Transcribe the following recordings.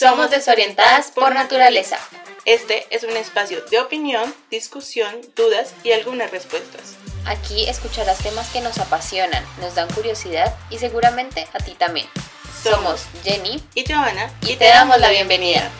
Somos desorientadas por naturaleza. Este es un espacio de opinión, discusión, dudas y algunas respuestas. Aquí escucharás temas que nos apasionan, nos dan curiosidad y seguramente a ti también. Somos Jenny y Johanna y, te damos la bienvenida.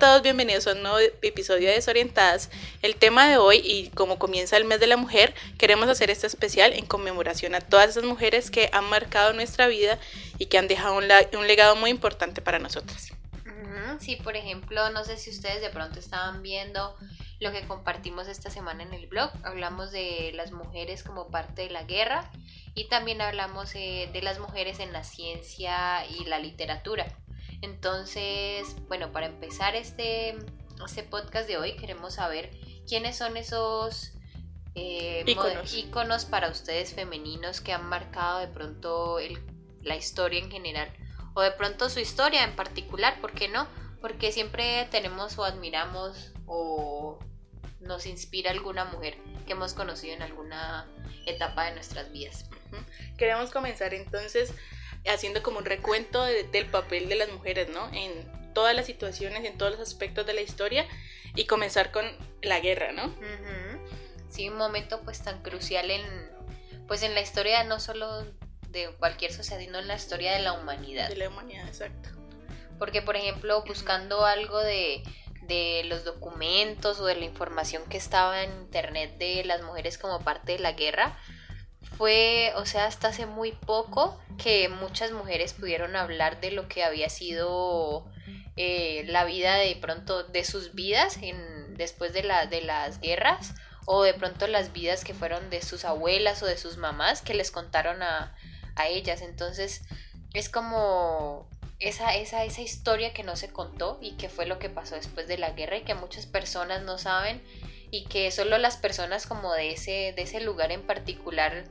Todos, bienvenidos a un nuevo episodio de Desorientadas. El tema de hoy, y como comienza el mes de la mujer, queremos hacer este especial en conmemoración a todas esas mujeres que han marcado nuestra vida y que han dejado un, un legado muy importante para nosotras. Sí, por ejemplo, no sé si ustedes de pronto estaban viendo lo que compartimos esta semana en el blog. Hablamos de las mujeres como parte de la guerra y también hablamos eh, de las mujeres en la ciencia y la literatura. Entonces, bueno, para empezar este, este podcast de hoy queremos saber quiénes son esos eh, íconos. para ustedes femeninos que han marcado de pronto la historia en general o de pronto su historia en particular, ¿por qué no? Porque siempre tenemos o admiramos o nos inspira alguna mujer que hemos conocido en alguna etapa de nuestras vidas. Queremos comenzar entonces haciendo como un recuento del papel de las mujeres, ¿no? En todas las situaciones, en todos los aspectos de la historia y comenzar con la guerra, ¿no? Sí, un momento pues tan crucial en, pues en la historia no solo de cualquier sociedad, sino en la historia de la humanidad. De la humanidad, exacto. Porque, por ejemplo, buscando algo de, de los documentos o de la información que estaba en internet de las mujeres como parte de la guerra, fue, o sea, hasta hace muy poco que muchas mujeres pudieron hablar de lo que había sido eh, la vida de pronto de sus vidas en, después de, la, de las guerras o de pronto las vidas que fueron de sus abuelas o de sus mamás que les contaron a, a ellas. Entonces es como esa, esa, esa historia que no se contó y que fue lo que pasó después de la guerra y que muchas personas no saben y que solo las personas como de ese, de ese lugar en particular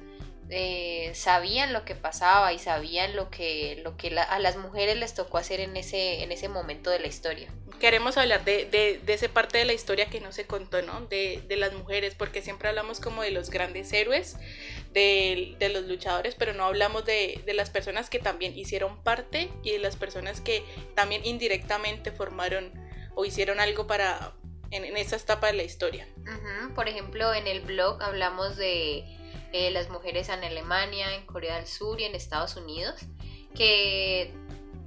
eh, sabían lo que pasaba y sabían lo que, lo que a las mujeres les tocó hacer en ese, en ese momento de la historia. Queremos hablar de, de, de esa parte de la historia que no se contó, ¿no? De, de, las mujeres, porque siempre hablamos como de los grandes héroes, de, los luchadores, pero no hablamos de, las personas que también hicieron parte y de las personas que también indirectamente formaron o hicieron algo para en, en esa etapa de la historia. Por ejemplo, en el blog hablamos de eh, las mujeres en Alemania, en Corea del Sur y en Estados Unidos, que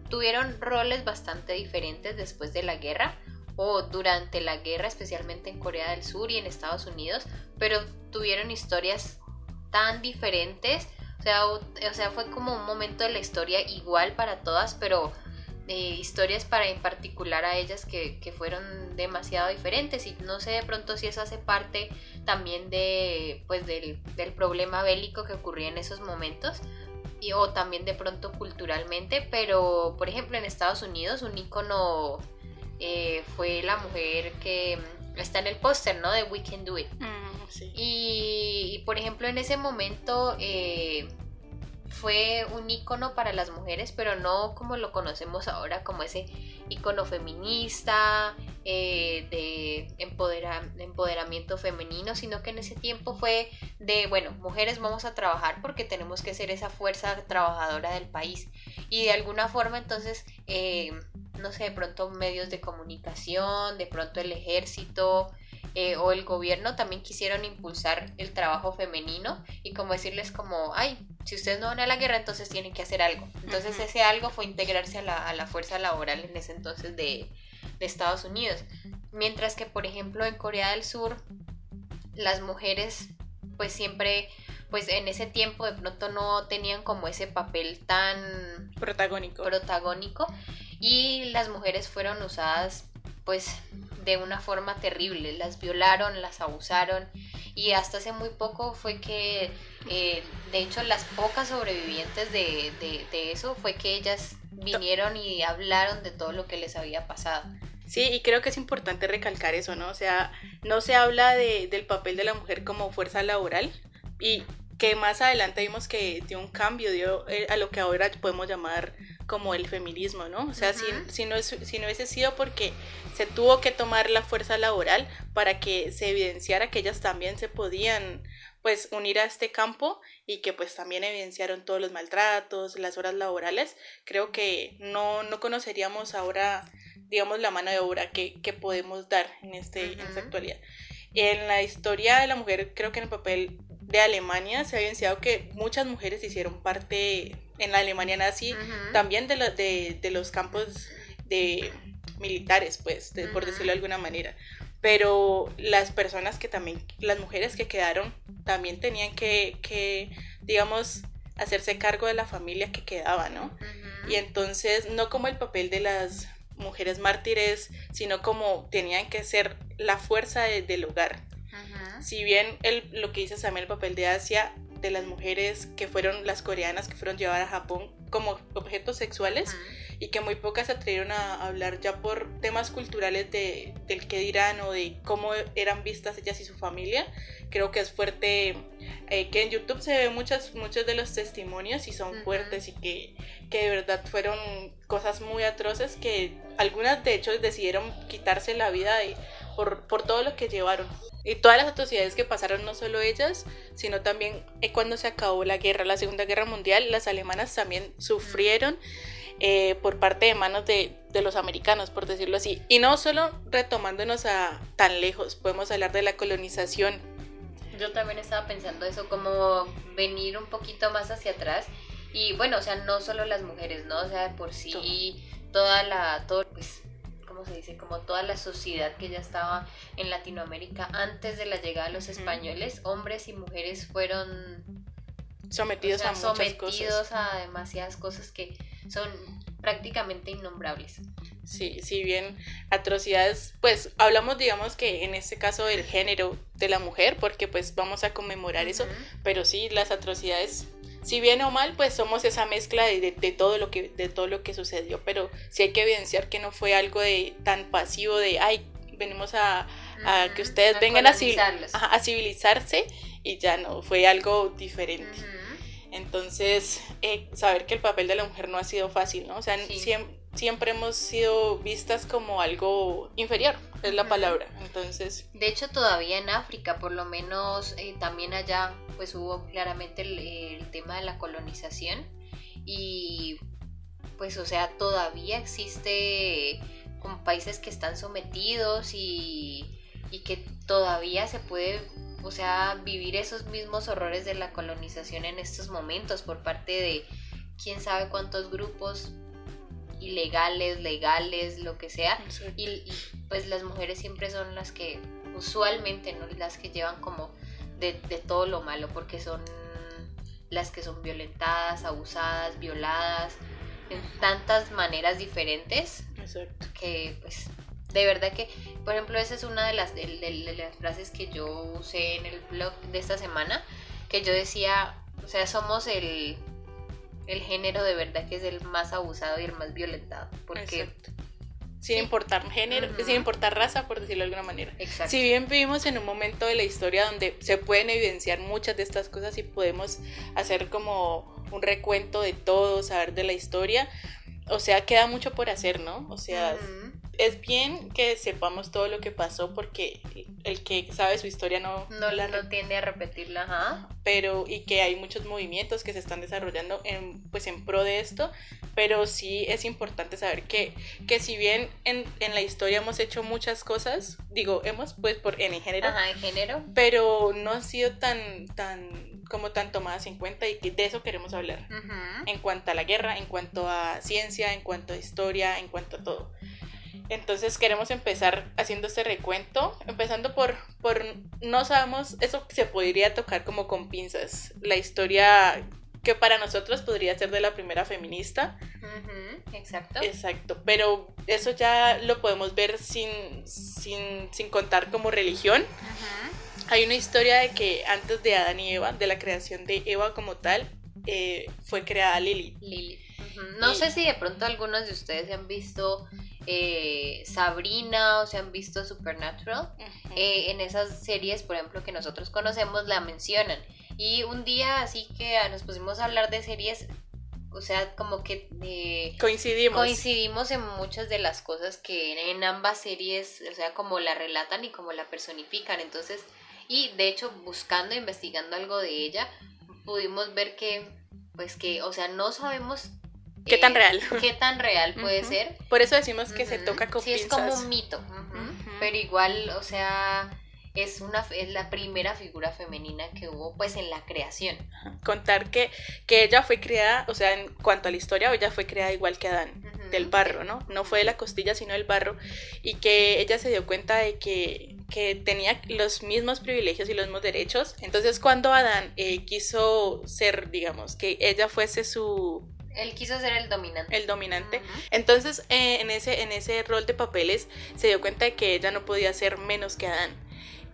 tuvieron roles bastante diferentes después de la guerra o durante la guerra, especialmente en Corea del Sur y en Estados Unidos, pero tuvieron historias tan diferentes, o sea, o sea fue como un momento de la historia igual para todas, pero historias para en particular a ellas que, fueron demasiado diferentes. Y no sé de pronto si eso hace parte también de pues del, problema bélico que ocurría en esos momentos y, o también de pronto culturalmente. Pero por ejemplo en Estados Unidos un icono eh, fue la mujer que está en el póster no de We Can Do It. Mm, y, por ejemplo en ese momento eh, fue un icono para las mujeres, pero no como lo conocemos ahora, como ese icono feminista, eh, de empoderamiento femenino, sino que en ese tiempo fue de, bueno, mujeres vamos a trabajar porque tenemos que ser esa fuerza trabajadora del país. Y de alguna forma entonces, eh, no sé, de pronto medios de comunicación, de pronto el ejército, eh, o el gobierno también quisieron impulsar el trabajo femenino y como decirles como, ay, si ustedes no van a la guerra, entonces tienen que hacer algo. Entonces ese algo fue integrarse a la, a la fuerza laboral en ese entonces de, de, Estados Unidos. Mientras que, por ejemplo, en Corea del Sur, las mujeres pues siempre, pues en ese tiempo de pronto no tenían como ese papel tan protagónico. protagónico y las mujeres fueron usadas pues de una forma terrible. Las violaron, las abusaron y hasta hace muy poco fue que, eh, de hecho, las pocas sobrevivientes de, de, eso fue que ellas vinieron y hablaron de todo lo que les había pasado. Sí, y creo que es importante recalcar eso, ¿no? O sea, no se habla de, del papel de la mujer como fuerza laboral y que más adelante vimos que dio un cambio, dio eh, a lo que ahora podemos llamar como el feminismo, ¿no? O sea, si, si, no, si no hubiese sido porque se tuvo que tomar la fuerza laboral para que se evidenciara que ellas también se podían pues unir a este campo y que pues también evidenciaron todos los maltratos, las horas laborales, creo que no, no conoceríamos ahora, digamos, la mano de obra que, que podemos dar en, este, en esta actualidad. En la historia de la mujer, creo que en el papel de Alemania se ha evidenciado que muchas mujeres hicieron parte en la Alemania nazi también de, de, de, los campos de militares, pues, por decirlo de alguna manera. Pero las personas que también, las mujeres que quedaron, también tenían que, que digamos, hacerse cargo de la familia que quedaba, ¿no? Y entonces, no como el papel de las mujeres mártires, sino como tenían que ser la fuerza del hogar. Si bien el, lo que dice también el papel de Asia, de las mujeres que fueron las coreanas que fueron llevadas a Japón como objetos sexuales, y que muy pocas se atrevieron a hablar ya por temas culturales de, del qué dirán o de cómo eran vistas ellas y su familia. Creo que es fuerte, eh, que en YouTube se ve muchas, muchos de los testimonios y son fuertes y que, que de verdad fueron cosas muy atroces que algunas de hecho decidieron quitarse la vida por, por todo lo que llevaron. Y todas las atrocidades que pasaron, no solo ellas, sino también eh, cuando se acabó la guerra, la Segunda Guerra Mundial, las alemanas también sufrieron. Eh, por parte de manos de, de, los americanos, por decirlo así. Y no solo retomándonos a tan lejos, podemos hablar de la colonización. Yo también estaba pensando eso, como venir un poquito más hacia atrás. Y bueno, o sea, no solo las mujeres, ¿no? O sea, por sí, toda la, todo, pues, ¿cómo se dice? Como toda la sociedad que ya estaba en Latinoamérica antes de la llegada de los españoles, hombres y mujeres fueron sometidos a muchas sometidos a demasiadas cosas que son prácticamente innombrables. Sí, si bien atrocidades, pues hablamos digamos que en este caso del género de la mujer, porque pues vamos a conmemorar eso, pero sí, las atrocidades, si bien o mal, pues somos esa mezcla de, de, todo lo que, de todo lo que sucedió, pero sí hay que evidenciar que no fue algo de tan pasivo de, ay, venimos a, a que ustedes vengan a, a, civilizarse y ya no, fue algo diferente. Entonces, eh, saber que el papel de la mujer no ha sido fácil, ¿no? O sea, siempre, hemos sido vistas como algo inferior, es la palabra. Entonces... De hecho, todavía en África, por lo menos eh, también allá, pues hubo claramente el, tema de la colonización y pues, o sea, todavía existe como países que están sometidos y, y que todavía se puede o sea, vivir esos mismos horrores de la colonización en estos momentos por parte de quién sabe cuántos grupos ilegales, legales, lo que sea. Y, pues las mujeres siempre son las que usualmente, ¿no? Las que llevan como de, todo lo malo, porque son las que son violentadas, abusadas, violadas, en tantas maneras diferentes. Que pues de verdad que, por ejemplo, esa es una de las, de, las frases que yo usé en el blog de esta semana, que yo decía, o sea, somos el, el género de verdad que es el más abusado y el más violentado, porque... Sin importar género, sin importar raza, por decirlo de alguna manera. Exacto. Si bien vivimos en un momento de la historia donde se pueden evidenciar muchas de estas cosas y podemos hacer como un recuento de todo, saber de la historia, o sea, queda mucho por hacer, ¿no? O sea, es bien que sepamos todo lo que pasó porque el que sabe su historia no, no, la tiende a repetirla, ajá. Pero, y que hay muchos movimientos que se están desarrollando en, pues en pro de esto, pero sí es importante saber que, que si bien en, en la historia hemos hecho muchas cosas, digo, hemos pues por en género, ajá, en género, pero no ha sido tan, tan como tan tomadas en cuenta y que de eso queremos hablar. En cuanto a la guerra, en cuanto a ciencia, en cuanto a historia, en cuanto a todo. Entonces queremos empezar haciendo este recuento, empezando por, por, no sabemos, eso se podría tocar como con pinzas, la historia que para nosotros podría ser de la primera feminista. exacto. Exacto, pero eso ya lo podemos ver sin, sin, sin contar como religión. Hay una historia de que antes de Adán y Eva, de la creación de Eva como tal, eh, fue creada Lili. Lili. No sé si de pronto algunos de ustedes han visto eh, Sabrina o se han visto Supernatural, eh, en esas series, por ejemplo, que nosotros conocemos, la mencionan. Y un día así que nos pusimos a hablar de series, o sea, como que eh, coincidimos. Coincidimos en muchas de las cosas que en ambas series, o sea, como la relatan y como la personifican. Entonces, y de hecho, buscando, investigando algo de ella, pudimos ver que, pues que, o sea, no sabemos ¿Qué tan real? ¿Qué tan real puede ser? Por eso decimos que se toca con Sí, es como un mito. Pero igual, o sea, es una es la primera figura femenina que hubo pues en la creación. Contar que, que ella fue creada, o sea, en cuanto a la historia, ella fue creada igual que Adán, del barro, ¿no? No fue de la costilla, sino del barro, y que ella se dio cuenta de que, que tenía los mismos privilegios y los mismos derechos. Entonces cuando Adán eh, quiso ser, digamos, que ella fuese su él quiso ser el dominante. El dominante. Entonces, eh, en, ese, en ese rol de papeles, se dio cuenta de que ella no podía ser menos que Adán.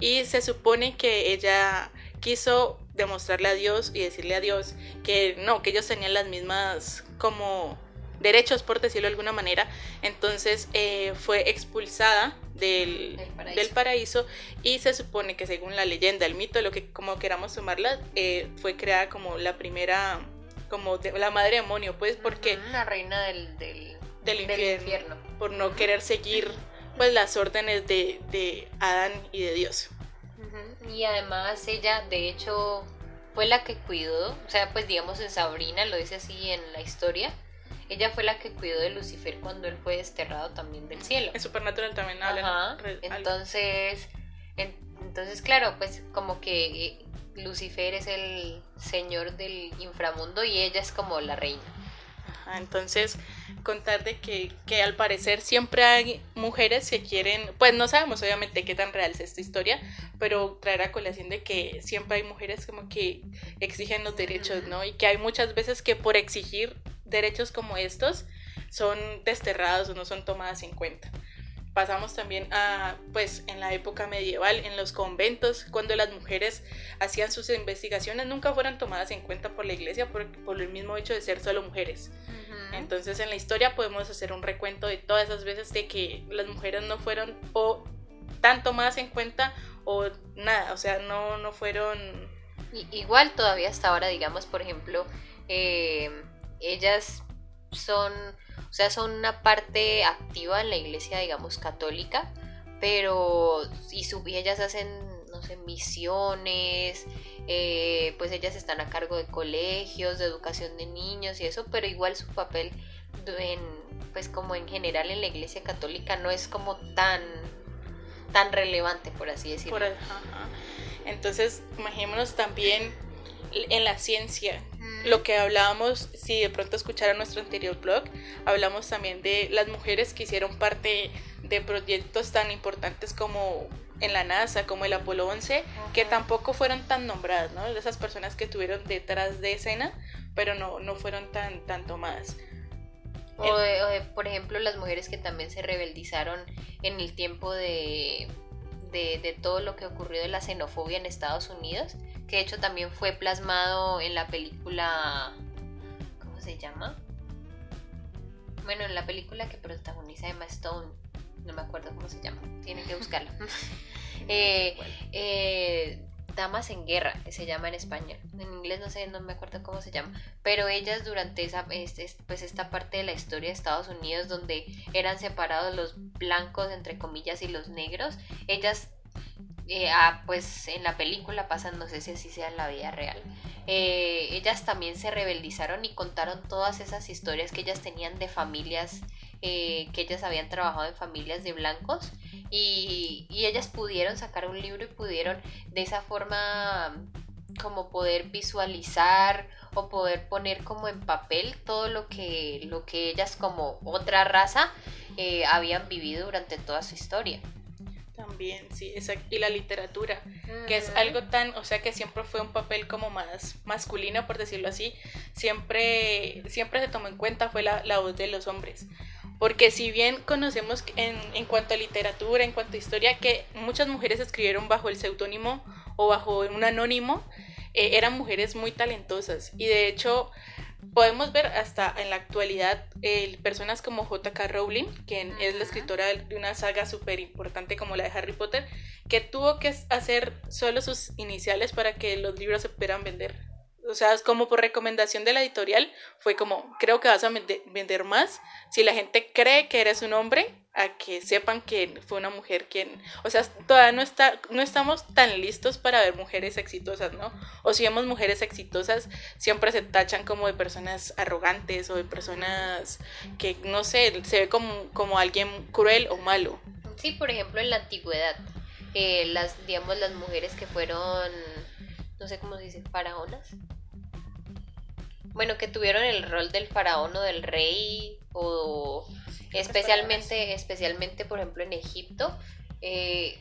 Y se supone que ella quiso demostrarle a Dios y decirle a Dios que no, que ellos tenían las mismas como derechos, por decirlo de alguna manera. Entonces eh, fue expulsada del, del paraíso. y se supone que según la leyenda, el mito, lo que como queramos sumarla, eh, fue creada como la primera como la madre demonio, pues, porque... La reina del, del, del, infierno, Por no querer seguir, pues, las órdenes de, de Adán y de Dios. Y además ella, de hecho, fue la que cuidó, o sea, pues, digamos, en Sabrina, lo dice así en la historia, ella fue la que cuidó de Lucifer cuando él fue desterrado también del cielo. En Supernatural también habla. Entonces, entonces, claro, pues como que Lucifer es el señor del inframundo y ella es como la reina. entonces, contar de que, que, al parecer siempre hay mujeres que quieren, pues no sabemos obviamente qué tan real es esta historia, pero traer a colación de que siempre hay mujeres como que exigen los derechos, ¿no? Y que hay muchas veces que por exigir derechos como estos son desterrados o no son tomadas en cuenta pasamos también a, pues, en la época medieval, en los conventos, cuando las mujeres hacían sus investigaciones, nunca fueron tomadas en cuenta por la iglesia por, por el mismo hecho de ser solo mujeres. Entonces, en la historia podemos hacer un recuento de todas esas veces de que las mujeres no fueron o tan tomadas en cuenta o nada, o sea, no, no fueron... igual todavía hasta ahora, digamos, por ejemplo, eh, ellas son o sea, son una parte activa en la iglesia, digamos, católica, pero y, su, ellas hacen, no sé, misiones, eh, pues ellas están a cargo de colegios, de educación de niños y eso, pero igual su papel, en, pues como en general en la iglesia católica, no es como tan, tan relevante, por así decirlo. Entonces, imaginémonos también en la ciencia, lo que hablábamos, si de pronto escucharon nuestro anterior blog, hablamos también de las mujeres que hicieron parte de proyectos tan importantes como en la NASA, como el Apolo 11, que tampoco fueron tan nombradas, ¿no? De esas personas que estuvieron detrás de escena, pero no, no fueron tan, tan tomadas. O, por ejemplo, las mujeres que también se rebeldizaron en el tiempo de, de, de todo lo que ocurrió de la xenofobia en Estados Unidos, que de hecho también fue plasmado en la película, ¿cómo se llama? Bueno, en la película que protagoniza Emma Stone, no me acuerdo cómo se llama, tienen que buscarla. Eh, eh, Damas en Guerra, se llama en español. En inglés no sé, no me acuerdo cómo se llama. Pero ellas durante esa, pues esta parte de la historia de Estados Unidos donde eran separados los blancos, entre comillas, y los negros, ellas eh, pues en la película pasan, no sé si así sea en la vida real. Eh, ellas también se rebeldizaron y contaron todas esas historias que ellas tenían de familias, eh, que ellas habían trabajado en familias de blancos y, y ellas pudieron sacar un libro y pudieron de esa forma como poder visualizar o poder poner como en papel todo lo que, lo que ellas como otra raza habían vivido durante toda su historia. También, sí, exacto. Y la literatura, que es algo tan, o sea, que siempre fue un papel como más masculino, por decirlo así, siempre, siempre se tomó en cuenta fue la, la voz de los hombres. Porque si bien conocemos en, en, cuanto a literatura, en cuanto a historia, que muchas mujeres escribieron bajo el seudónimo o bajo un anónimo, eh, eran mujeres muy talentosas. Y de hecho, podemos ver hasta en la actualidad personas como J.K. Rowling, quien es la escritora de una saga súper importante como la de Harry Potter, que tuvo que hacer solo sus iniciales para que los libros se pudieran vender o sea, es como por recomendación de la editorial, fue como, creo que vas a vender más si la gente cree que eres un hombre, a que sepan que fue una mujer quien, o sea, todavía no, está, no estamos tan listos para ver mujeres exitosas, ¿no? O si vemos mujeres exitosas, siempre se tachan como de personas arrogantes o de personas que, no sé, se ve como, como alguien cruel o malo. Sí, por ejemplo, en la antigüedad, eh, las, digamos, las mujeres que fueron, no sé cómo se dice, faraonas bueno, que tuvieron el rol del faraón o del rey, o especialmente, especialmente, por ejemplo, en Egipto, eh,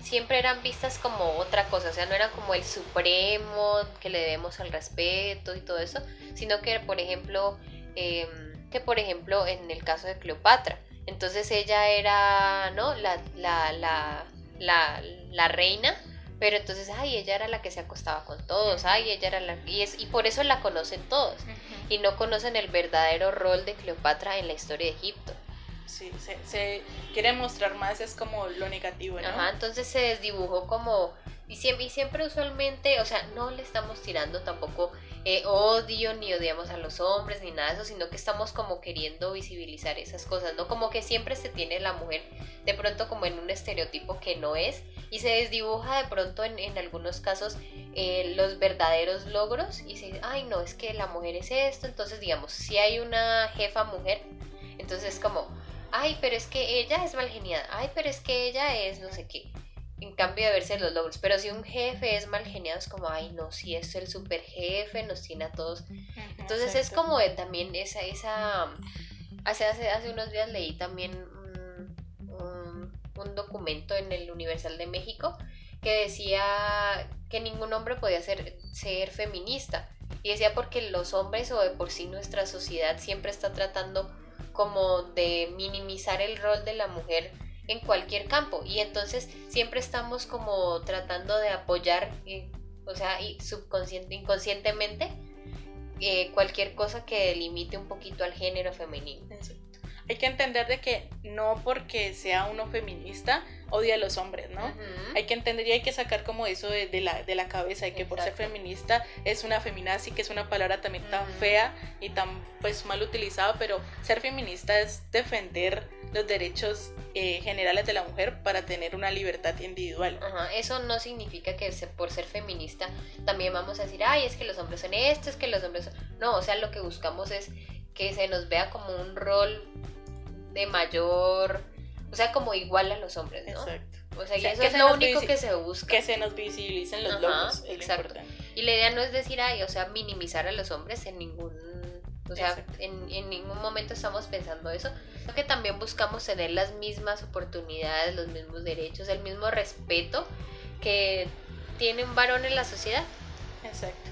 siempre eran vistas como otra cosa, o sea, no era como el supremo que le debemos al respeto y todo eso, sino que, por ejemplo, em, que por ejemplo, en el caso de Cleopatra, entonces ella era, ¿no? La, la, la, la, la reina, pero entonces, ay, ella era la que se acostaba con todos, ay, ella era la... Y, es, y por eso la conocen todos. Y no conocen el verdadero rol de Cleopatra en la historia de Egipto. Sí, se, se quiere mostrar más, es como lo negativo, ¿no? Ajá, entonces se desdibujó como y siempre, siempre usualmente, o sea, no le estamos tirando tampoco eh, odio, ni odiamos a los hombres, ni nada de eso, sino que estamos como queriendo visibilizar esas cosas, ¿no? Como que siempre se tiene la mujer de pronto como en un estereotipo que no es, y se desdibuja de pronto en, en algunos casos eh, los verdaderos logros, y se dice, ay, no, es que la mujer es esto, entonces digamos, si hay una jefa mujer, entonces es como, ay, pero es que ella es mal geniada, ay, pero es que ella es no sé qué en cambio de verse los logros. Pero si un jefe es mal geniado, es como, ay, no, si es el super jefe, nos tiene a todos. Entonces es como de, también esa, esa, hace, hace, hace unos días leí también un, documento en el Universal de México que decía que ningún hombre podía ser, ser feminista. Y decía porque los hombres o de por sí nuestra sociedad siempre está tratando como de minimizar el rol de la mujer en cualquier campo y entonces siempre estamos como tratando de apoyar, eh, o sea, subconsciente, inconscientemente, eh, cualquier cosa que limite un poquito al género femenino. Hay que entender de que no porque sea uno feminista odia a los hombres, ¿no? Hay que entender y hay que sacar como eso de, la, de la cabeza, de que por ser feminista es una feminazi, que es una palabra también tan fea y tan pues mal utilizada, pero ser feminista es defender los derechos eh, generales de la mujer para tener una libertad individual. Eso no significa que por ser feminista también vamos a decir, ay, es que los hombres son estos, es que los hombres son... No, o sea, lo que buscamos es que se nos vea como un rol de mayor o sea, como igual a los hombres, ¿no? Exacto. O sea, eso es lo único que se busca. Que se nos visibilicen los logros. Exacto. Y la idea no es decir, ay, o sea, minimizar a los hombres en ningún. O sea, en, en, ningún momento estamos pensando eso. Sino que también buscamos tener las mismas oportunidades, los mismos derechos, el mismo respeto que tiene un varón en la sociedad. Exacto.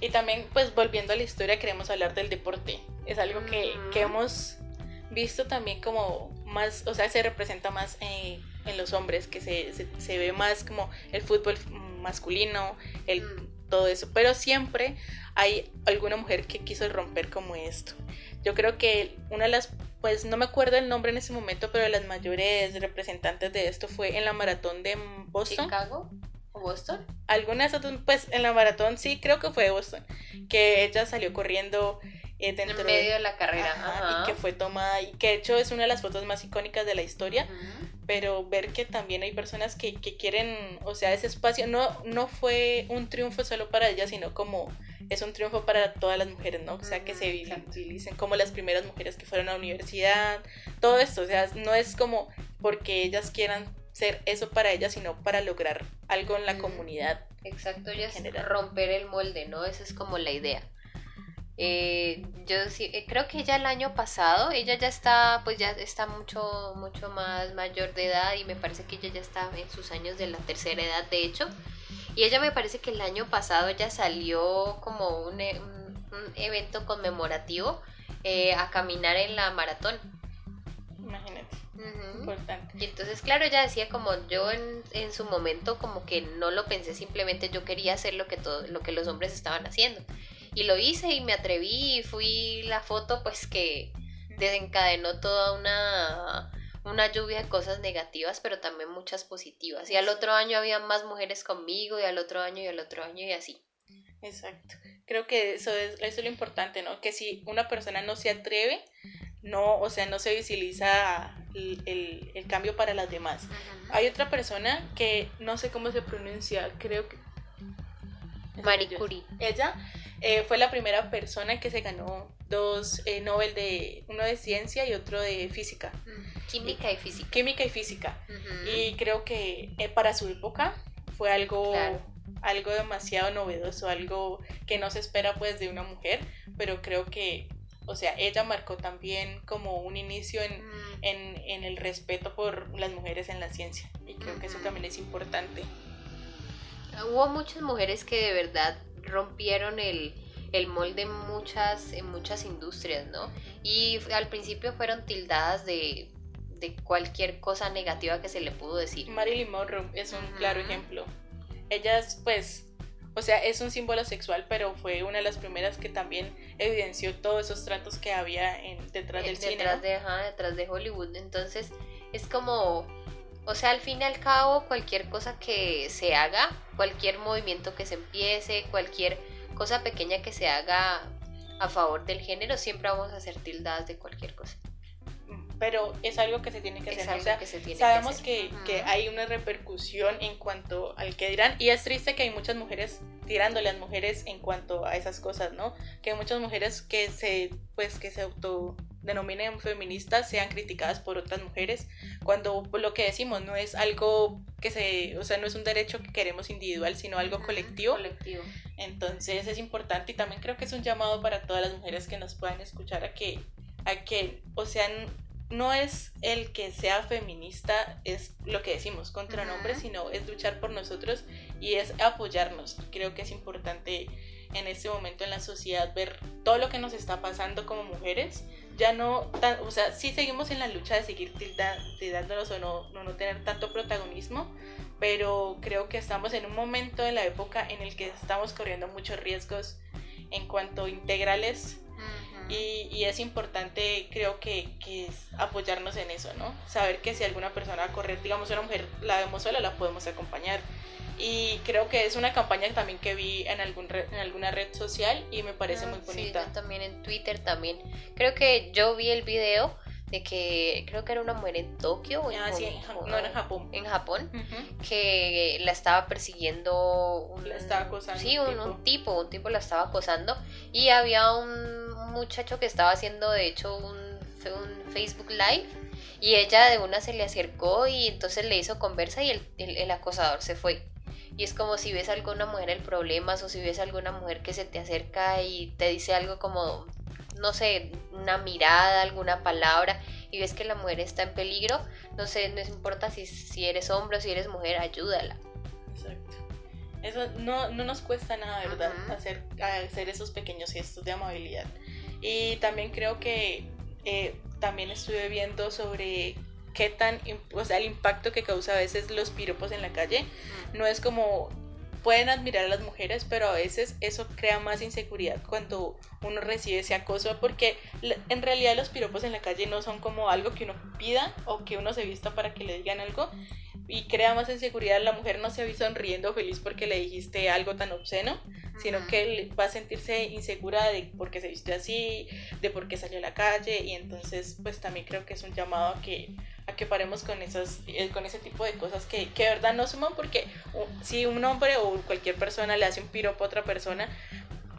Y también, pues volviendo a la historia, queremos hablar del deporte. Es algo que, que hemos visto también como más, o sea, se representa más eh, en los hombres, que se, se, ve más como el fútbol masculino, el, mm. todo eso, pero siempre hay alguna mujer que quiso romper como esto. Yo creo que una de las, pues no me acuerdo el nombre en ese momento, pero de las mayores representantes de esto fue en la maratón de Boston. Chicago. ¿O Boston? Algunas, pues en la maratón sí, creo que fue Boston, que ella salió corriendo eh, en medio de, la carrera. y que fue tomada, y que de hecho es una de las fotos más icónicas de la historia, pero ver que también hay personas que, que, quieren, o sea, ese espacio no, no fue un triunfo solo para ella, sino como es un triunfo para todas las mujeres, ¿no? O sea, que se visibilicen como las primeras mujeres que fueron a la universidad, todo esto, o sea, no es como porque ellas quieran ser eso para ellas, sino para lograr algo en la comunidad. Exacto, ya es romper el molde, ¿no? Esa es como la idea. Eh, yo sí, eh, creo que ella el año pasado, ella ya está, pues ya está mucho, mucho más mayor de edad y me parece que ella ya está en sus años de la tercera edad, de hecho. Y ella me parece que el año pasado ya salió como un, e, evento conmemorativo eh, a caminar en la maratón. Imagínate. Y entonces, claro, ella decía como yo en, en, su momento como que no lo pensé, simplemente yo quería hacer lo que, todo, lo que los hombres estaban haciendo. Y lo hice y me atreví y fui la foto pues que desencadenó toda una, una lluvia de cosas negativas, pero también muchas positivas. Y al otro año había más mujeres conmigo y al otro año y al otro año y así. Exacto. Creo que eso es, eso es lo importante, ¿no? Que si una persona no se atreve, no, o sea, no se visibiliza el, el, cambio para las demás. Hay otra persona que no sé cómo se pronuncia, creo que... Marie Curie. Ella eh, fue la primera persona que se ganó dos eh, Nobel de uno de ciencia y otro de física. Química y física. Química y física. Y creo que eh, para su época fue algo algo demasiado novedoso, algo que no se espera pues de una mujer, pero creo que o sea, ella marcó también como un inicio en, mm. en, en el respeto por las mujeres en la ciencia y creo que eso también es importante. Hubo muchas mujeres que de verdad rompieron el, el molde en muchas, en muchas industrias, ¿no? Y al principio fueron tildadas de, de cualquier cosa negativa que se le pudo decir. Marilyn Monroe es un claro ejemplo. Ellas pues o sea, es un símbolo sexual, pero fue una de las primeras que también evidenció todos esos tratos que había en, detrás del cine. Detrás de, detrás de Hollywood. Entonces, es como, o sea, al fin y al cabo, cualquier cosa que se haga, cualquier movimiento que se empiece, cualquier cosa pequeña que se haga a favor del género, siempre vamos a ser tildadas de cualquier cosa pero es algo que se tiene que hacer. O sea, sabemos que, que, hay una repercusión en cuanto al que dirán y es triste que hay muchas mujeres tirándole a las mujeres en cuanto a esas cosas, ¿no? Que hay muchas mujeres que se, pues, que se autodenominen feministas sean criticadas por otras mujeres cuando lo que decimos no es algo que se, o sea, no es un derecho que queremos individual, sino algo colectivo. colectivo. Entonces es importante y también creo que es un llamado para todas las mujeres que nos puedan escuchar a que a que, o sea, no es el que sea feminista, es lo que decimos, contra un hombre, sino es luchar por nosotros y es apoyarnos. Creo que es importante en este momento en la sociedad ver todo lo que nos está pasando como mujeres. Ya no, o sea, sí seguimos en la lucha de seguir tildándonos o no, no, no tener tanto protagonismo, pero creo que estamos en un momento de la época en el que estamos corriendo muchos riesgos en cuanto integrales y, y, es importante, creo que, que, es apoyarnos en eso, ¿no? Saber que si alguna persona corre, digamos, una mujer la vemos sola, la podemos acompañar. Y creo que es una campaña también que vi en, algún en alguna red social y me parece ah, muy bonita. Sí, también en Twitter también. Creo que yo vi el video de que creo que era una mujer en Tokio o en, ah, sí, en, no, en Japón, en Japón que la estaba persiguiendo un, la estaba acosando sí, un, un, tipo. un tipo la estaba acosando y había un muchacho que estaba haciendo de hecho un, un Facebook Live y ella de una se le acercó y entonces le hizo conversa y el, el, acosador se fue. Y es como si ves a alguna mujer en problemas o si ves a alguna mujer que se te acerca y te dice algo como no sé, una mirada, alguna palabra y ves que la mujer está en peligro, no sé, no importa si, si eres hombre o si eres mujer, ayúdala. Exacto. Eso no, no nos cuesta nada, ¿verdad? hacer, hacer esos pequeños gestos de amabilidad. Y también creo que eh, también estuve viendo sobre qué tan, o sea, el impacto que causa a veces los piropos en la calle. No es como pueden admirar a las mujeres, pero a veces eso crea más inseguridad cuando uno recibe ese acoso, porque en realidad los piropos en la calle no son como algo que uno pida o que uno se vista para que le digan algo y crea más inseguridad. La mujer no se ve sonriendo feliz porque le dijiste algo tan obsceno, sino que va a sentirse insegura de por qué se viste así, de por qué salió a la calle y entonces pues también creo que es un llamado a que a que paremos con, esas, eh, con ese tipo de cosas que, que de verdad no suman porque si un hombre o cualquier persona le hace un piropo a otra persona,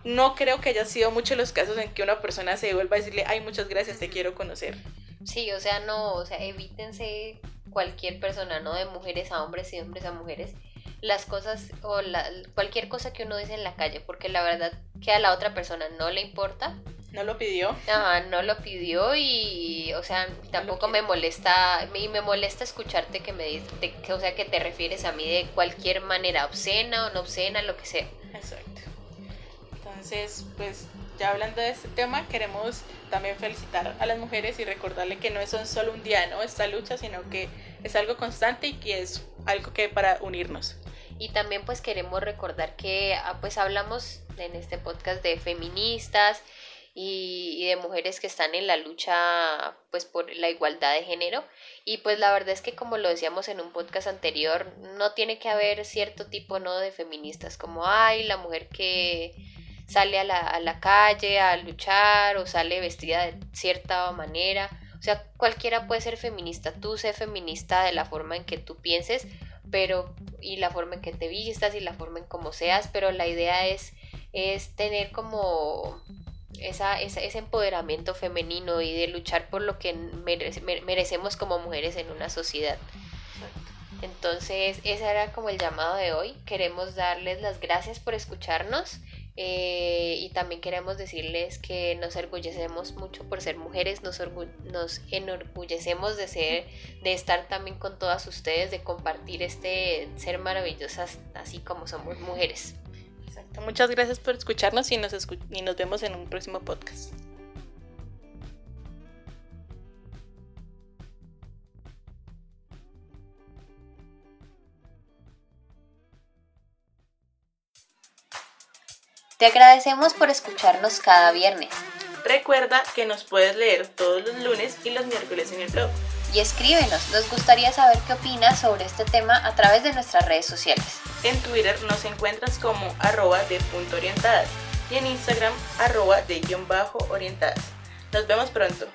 no creo que haya sido muchos los casos en que una persona se vuelva a decirle, ay, muchas gracias, te quiero conocer. Sí, o sea, no, o sea, evítense cualquier persona, ¿no? De mujeres a hombres y hombres a mujeres, las cosas o la, cualquier cosa que uno dice en la calle, porque la verdad que a la otra persona no le importa, no lo pidió. Ajá, no lo pidió y, o sea, tampoco me molesta, y me molesta escucharte que me dices, que, o sea, que te refieres a mí de cualquier manera, obscena o no obscena, lo que sea. Exacto. Entonces, pues, ya hablando de este tema, queremos también felicitar a las mujeres y recordarle que no es solo un día, ¿no? Esta lucha, sino que es algo constante y que es algo que para unirnos. Y también pues queremos recordar que ah, pues hablamos en este podcast de feministas y, de mujeres que están en la lucha pues por la igualdad de género. Y pues la verdad es que como lo decíamos en un podcast anterior no tiene que haber cierto tipo no de feministas como ay la mujer que sale a la, a la calle a luchar o sale vestida de cierta manera o sea cualquiera puede ser feminista. Tú sé feminista de la forma en que tú pienses pero y la forma en que te vistas y la forma en cómo seas pero la idea es es tener como esa, ese empoderamiento femenino y de luchar por lo que merecemos como mujeres en una sociedad. Entonces, ese era como el llamado de hoy. Queremos darles las gracias por escucharnos eh, y también queremos decirles que nos orgullecemos mucho por ser mujeres, nos, nos enorgullecemos de ser, de estar también con todas ustedes, de compartir este ser maravillosas así como somos mujeres. Muchas gracias por escucharnos y nos, y nos vemos en un próximo podcast. Te agradecemos por escucharnos cada viernes. Recuerda que nos puedes leer todos los lunes y los miércoles en el blog. Y escríbenos, nos gustaría saber qué opinas sobre este tema a través de nuestras redes sociales. En Twitter nos encuentras como arroba de punto orientadas y en Instagram arroba de guion bajo orientadas. Nos vemos pronto.